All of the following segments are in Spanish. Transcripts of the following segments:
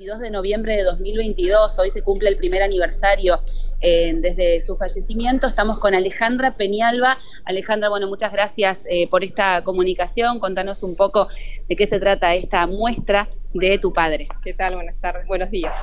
22 de noviembre de 2022, hoy se cumple el primer aniversario eh, desde su fallecimiento. Estamos con Alejandra Peñalba. Alejandra, bueno, muchas gracias eh, por esta comunicación. Contanos un poco de qué se trata esta muestra de tu padre. ¿Qué tal? Buenas tardes, buenos días.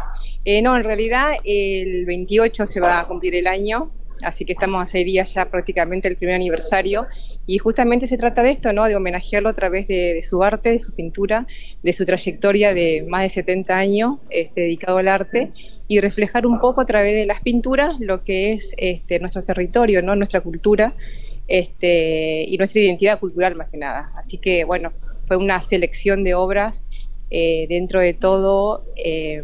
Eh, no, en realidad el 28 se va a cumplir el año así que estamos a seis días ya prácticamente del primer aniversario y justamente se trata de esto, ¿no? De homenajearlo a través de, su arte, de su pintura, de su trayectoria de más de 70 años este, dedicado al arte y reflejar un poco a través de las pinturas lo que es este, nuestro territorio, ¿no? Nuestra cultura este, y nuestra identidad cultural más que nada. Así que bueno, fue una selección de obras eh, dentro de todo eh,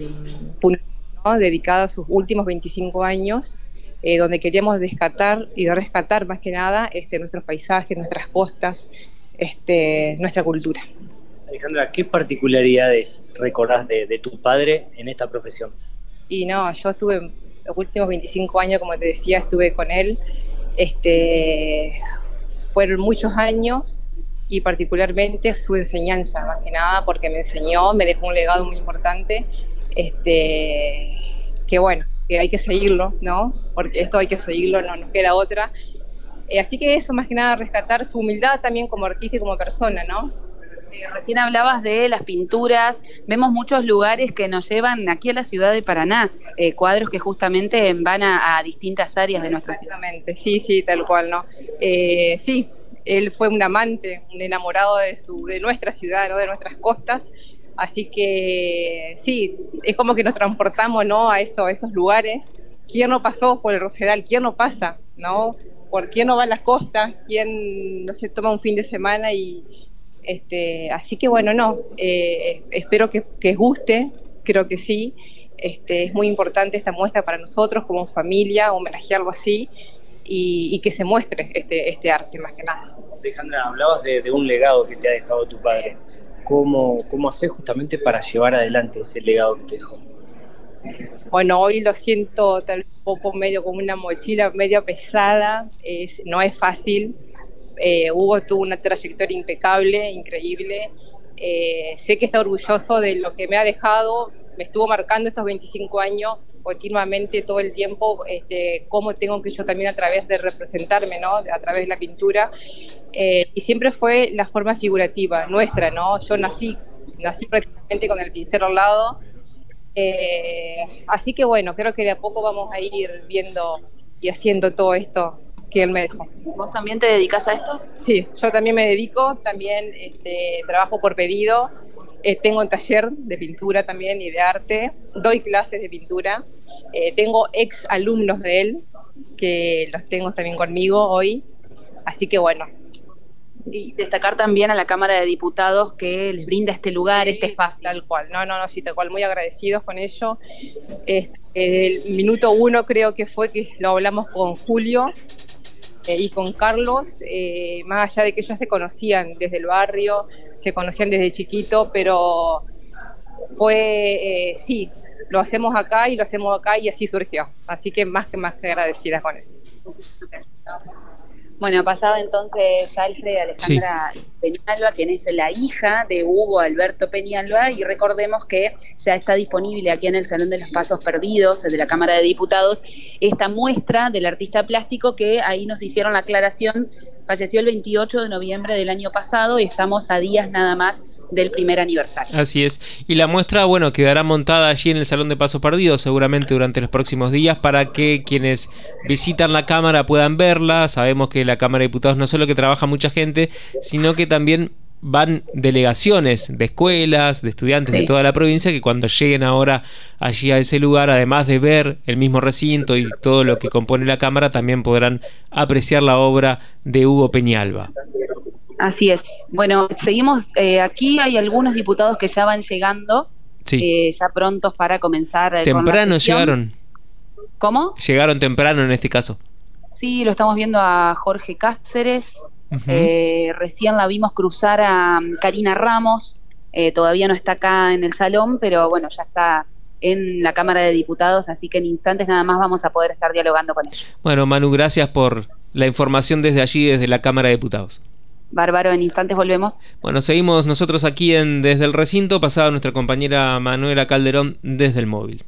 dedicada a sus últimos 25 años eh, donde queríamos rescatar y rescatar más que nada este, nuestros paisajes, nuestras costas, este, nuestra cultura. Alejandra, ¿qué particularidades recordás de, tu padre en esta profesión? Y no, yo estuve los últimos 25 años, como te decía, estuve con él. Este, fueron muchos años y particularmente su enseñanza, más que nada, porque me enseñó, me dejó un legado muy importante, este, que bueno, que hay que seguirlo, ¿no? Porque esto hay que seguirlo, no nos queda otra. Eh, así que eso, más que nada, rescatar su humildad también como artista y como persona, ¿no? Eh, recién hablabas de las pinturas, vemos muchos lugares que nos llevan aquí a la ciudad de Paraná, eh, cuadros que justamente van a, distintas áreas de nuestra ciudad. Sí, sí, tal cual, ¿no? sí, él fue un amante, un enamorado de, su, de nuestra ciudad, ¿no? de nuestras costas, Así que sí, es como que nos transportamos ¿no? a, eso, esos lugares. ¿Quién no pasó por el Rosedal? ¿Quién no pasa? ¿no? ¿Por quién no va a las costas? ¿Quién no se toma un fin de semana? y este, Así que bueno, no, eh, espero que, que guste, creo que sí. Este, es muy importante esta muestra para nosotros como familia, homenajearlo así y, que se muestre este, este arte más que nada. Alejandra, hablabas de, un legado que te ha dejado tu padre cómo, cómo hacer justamente para llevar adelante ese legado que dejó. Bueno, hoy lo siento tal poco medio como una mochila medio pesada, es, no es fácil. Eh, Hugo tuvo una trayectoria impecable, increíble. Eh, sé que está orgulloso de lo que me ha dejado, me estuvo marcando estos 25 años continuamente todo el tiempo este, cómo tengo que yo también a través de representarme, ¿no? A través de la pintura. Eh, y siempre fue la forma figurativa nuestra, ¿no? Yo nací, nací prácticamente con el pincel al lado. Eh, así que bueno, creo que de a poco vamos a ir viendo y haciendo todo esto que él me dejó. ¿Vos también te dedicas a esto? Sí, yo también me dedico, también este, trabajo por pedido. Eh, tengo un taller de pintura también y de arte, doy clases de pintura, eh, tengo ex alumnos de él que los tengo también conmigo hoy, así que bueno. Y destacar también a la Cámara de Diputados que les brinda este lugar, este espacio. Tal cual, no, no, no, sí, tal cual, muy agradecidos con ello. el minuto uno creo que fue que lo hablamos con Julio, eh, y con Carlos, eh, más allá de que ellos se conocían desde el barrio, se conocían desde chiquito, pero fue, eh, sí, lo hacemos acá y lo hacemos acá y así surgió. Así que más que más que agradecidas con eso. Bueno, pasaba entonces Alfred Alejandra Peñalba, quien es la hija de Hugo Alberto Peñalba, y recordemos que ya está disponible aquí en el Salón de los Pasos Perdidos de la Cámara de Diputados esta muestra del artista plástico que ahí nos hicieron la aclaración, falleció el 28 de noviembre del año pasado y estamos a días nada más del primer aniversario. Así es. Y la muestra, bueno, quedará montada allí en el Salón de Pasos Perdidos seguramente durante los próximos días para que quienes visitan la Cámara puedan verla. Sabemos que la Cámara de Diputados no solo que trabaja mucha gente, sino que también van delegaciones de escuelas, de estudiantes de toda la provincia que cuando lleguen ahora allí a ese lugar, además de ver el mismo recinto y todo lo que compone la Cámara, también podrán apreciar la obra de Hugo Peñalba. Así es. Bueno, seguimos eh, aquí, hay algunos diputados que ya van llegando, eh, ya prontos para comenzar. Eh, temprano llegaron. ¿Cómo? Llegaron temprano en este caso. Sí, lo estamos viendo a Jorge Cáceres, eh, recién la vimos cruzar a um, Karina Ramos, todavía no está acá en el salón, pero bueno, ya está en la Cámara de Diputados, así que en instantes nada más vamos a poder estar dialogando con ellos. Bueno, Manu, gracias por la información desde allí, desde la Cámara de Diputados. Bárbaro, en instantes volvemos. Bueno, seguimos nosotros aquí en Desde el Recinto, pasada nuestra compañera Manuela Calderón desde el móvil.